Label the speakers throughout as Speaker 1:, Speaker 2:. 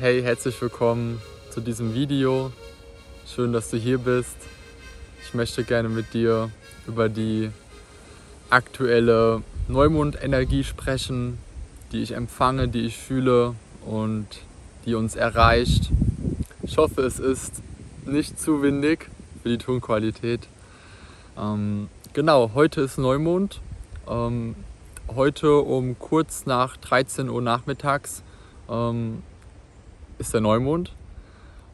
Speaker 1: hey, herzlich willkommen zu diesem Video. Schön, dass du hier bist. Ich möchte gerne mit dir über die aktuelle Neumondenergie sprechen, die ich empfange, die ich fühle und die uns erreicht. Ich hoffe, es ist nicht zu windig für die Tonqualität. Ähm, genau, heute ist Neumond. Ähm, heute um kurz nach 13 Uhr nachmittags ähm, ist der Neumond.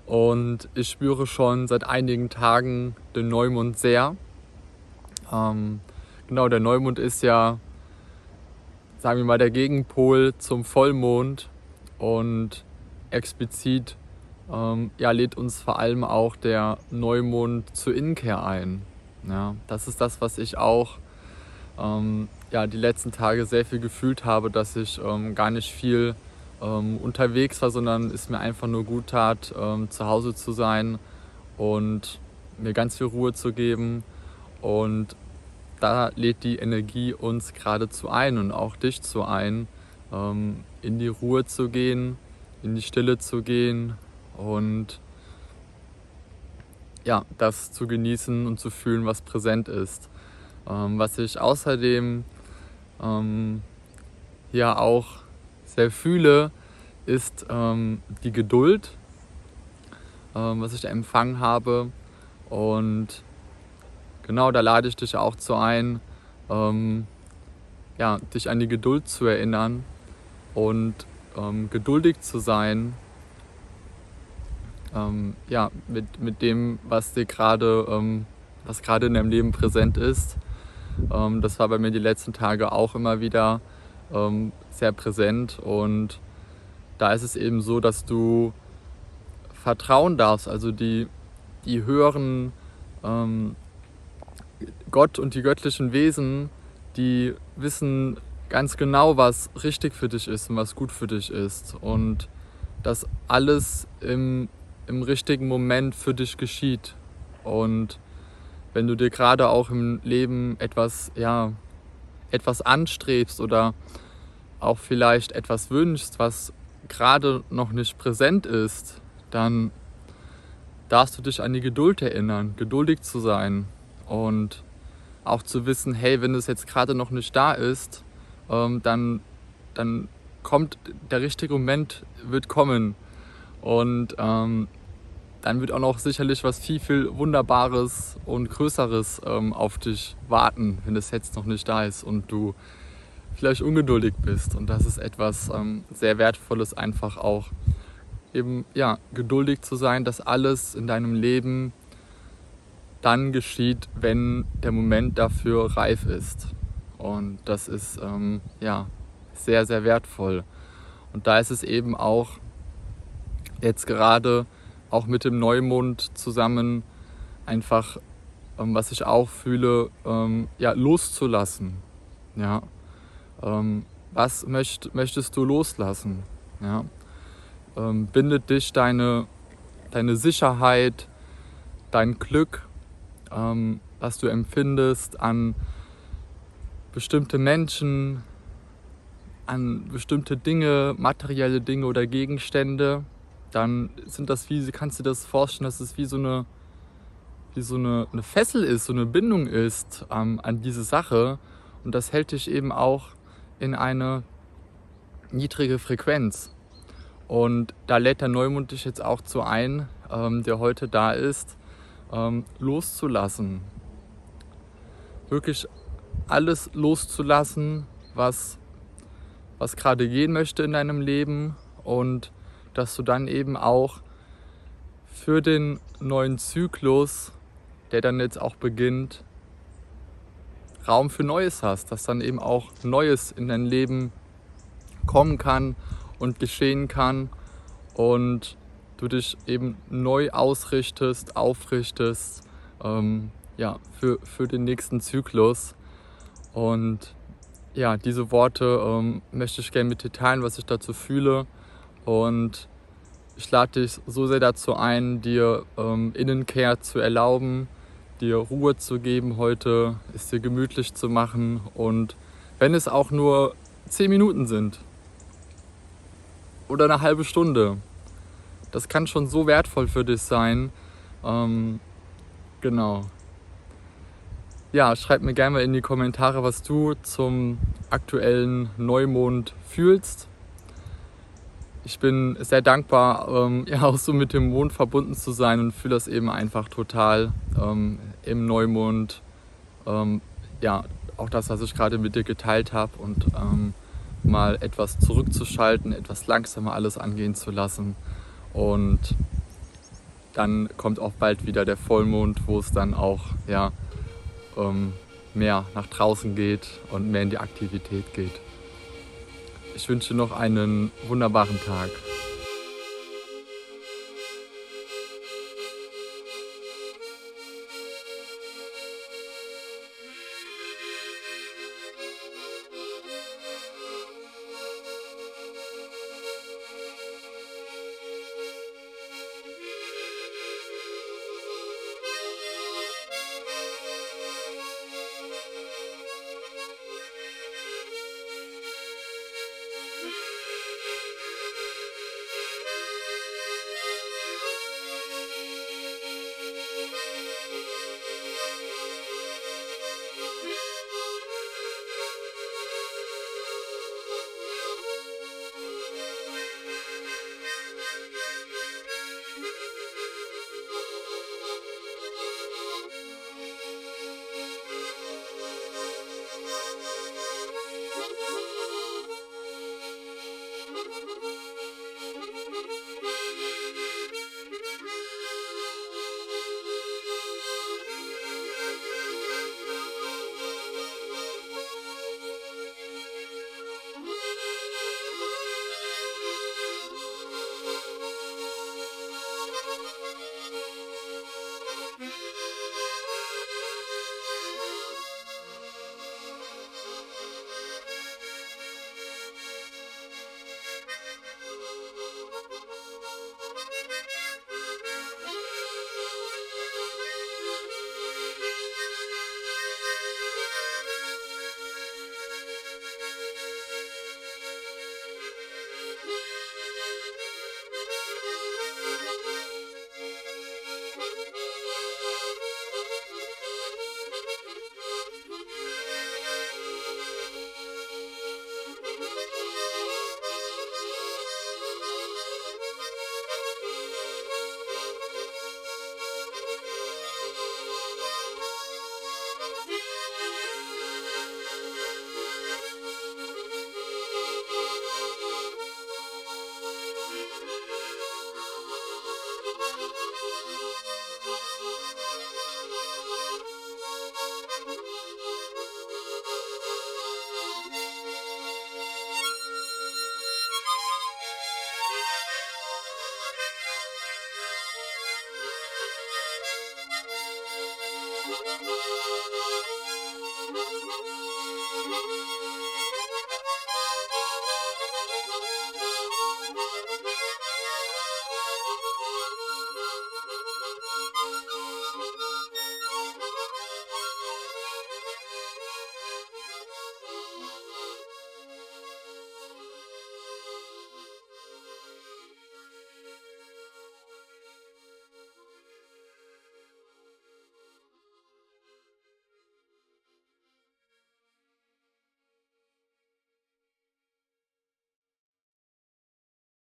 Speaker 1: Und ich spüre schon seit einigen Tagen den Neumond sehr. Ähm, genau, der Neumond ist ja, sagen wir mal, der Gegenpol zum Vollmond und explizit ähm, ja, lädt uns vor allem auch der Neumond zur Innenkehr ein. Ja, das ist das, was ich auch ähm, ja, die letzten Tage sehr viel gefühlt habe, dass ich ähm, gar nicht viel ähm, unterwegs war, sondern es mir einfach nur gut tat, ähm, zu Hause zu sein und mir ganz viel Ruhe zu geben. Und da lädt die Energie uns geradezu ein und auch dich zu ein, ähm, in die Ruhe zu gehen, in die Stille zu gehen und ja, das zu genießen und zu fühlen, was präsent ist. Ähm, was ich außerdem ähm, ja auch sehr fühle, ist ähm, die Geduld, ähm, was ich da empfangen habe. Und genau da lade ich dich auch zu ein, ähm, ja, dich an die Geduld zu erinnern und ähm, geduldig zu sein. Ähm, ja, mit, mit dem, was dir gerade, ähm, was gerade in deinem Leben präsent ist. das war bei mir die letzten Tage auch immer wieder ähm, sehr präsent. Und da ist es eben so, dass du vertrauen darfst, also die, die höheren ähm, Gott und die göttlichen Wesen, die wissen ganz genau, was richtig für dich ist und was gut für dich ist. Und dass alles im, im richtigen Moment für dich geschieht. Und wenn du dir gerade auch im Leben etwas, ja, etwas anstrebst oder auch vielleicht etwas wünschst, was gerade noch nicht präsent ist, dann darfst du dich an die Geduld erinnern, geduldig zu sein und auch zu wissen, hey, wenn es jetzt gerade noch nicht da ist, ähm, dann, dann kommt der richtige Moment, wird kommen. Und ähm, dann wird auch noch sicherlich was viel, viel Wunderbares und Größeres ähm, auf dich warten, wenn es jetzt noch nicht da ist und du vielleicht ungeduldig bist. Und das ist etwas ähm, sehr Wertvolles, einfach auch eben ja, geduldig zu sein, dass alles in deinem Leben dann geschieht, wenn der Moment dafür reif ist. Und das ist ähm, ja sehr, sehr wertvoll. Und da ist es eben auch jetzt gerade auch mit dem Neumond zusammen einfach, ähm, was ich auch fühle, ähm, ja, loszulassen. Ja. Ähm, was möcht, möchtest du loslassen? Ja. Ähm, bindet dich deine, deine Sicherheit, dein Glück, ähm, was du empfindest an bestimmte Menschen, an bestimmte Dinge, materielle Dinge oder Gegenstände, dann sind das wie, kannst du dir das vorstellen, dass es wie so eine, wie so eine, eine Fessel ist, so eine Bindung ist ähm, an diese Sache. Und das hält dich eben auch in eine niedrige Frequenz. Und da lädt der Neumond dich jetzt auch zu ein, ähm, der heute da ist, ähm, loszulassen. Wirklich alles loszulassen, was, was gerade gehen möchte in deinem Leben und dass du dann eben auch für den neuen Zyklus, der dann jetzt auch beginnt, Raum für Neues hast, dass dann eben auch Neues in dein Leben kommen kann und geschehen kann und du dich eben neu ausrichtest, aufrichtest ähm, ja, für, für den nächsten Zyklus. Und ja, diese Worte ähm, möchte ich gerne mit dir teilen, was ich dazu fühle. Und ich lade dich so sehr dazu ein, dir ähm, Innenkehr zu erlauben, dir Ruhe zu geben heute, es dir gemütlich zu machen und wenn es auch nur 10 Minuten sind oder eine halbe Stunde, das kann schon so wertvoll für dich sein. Ähm, genau. Ja, schreib mir gerne mal in die Kommentare, was du zum aktuellen Neumond fühlst. Ich bin sehr dankbar, ähm, ja auch so mit dem Mond verbunden zu sein und fühle das eben einfach total ähm, im Neumond. Ähm, ja, auch das, was ich gerade mit dir geteilt habe und ähm, mal etwas zurückzuschalten, etwas langsamer alles angehen zu lassen. Und dann kommt auch bald wieder der Vollmond, wo es dann auch ja, ähm, mehr nach draußen geht und mehr in die Aktivität geht. Ich wünsche noch einen wunderbaren Tag.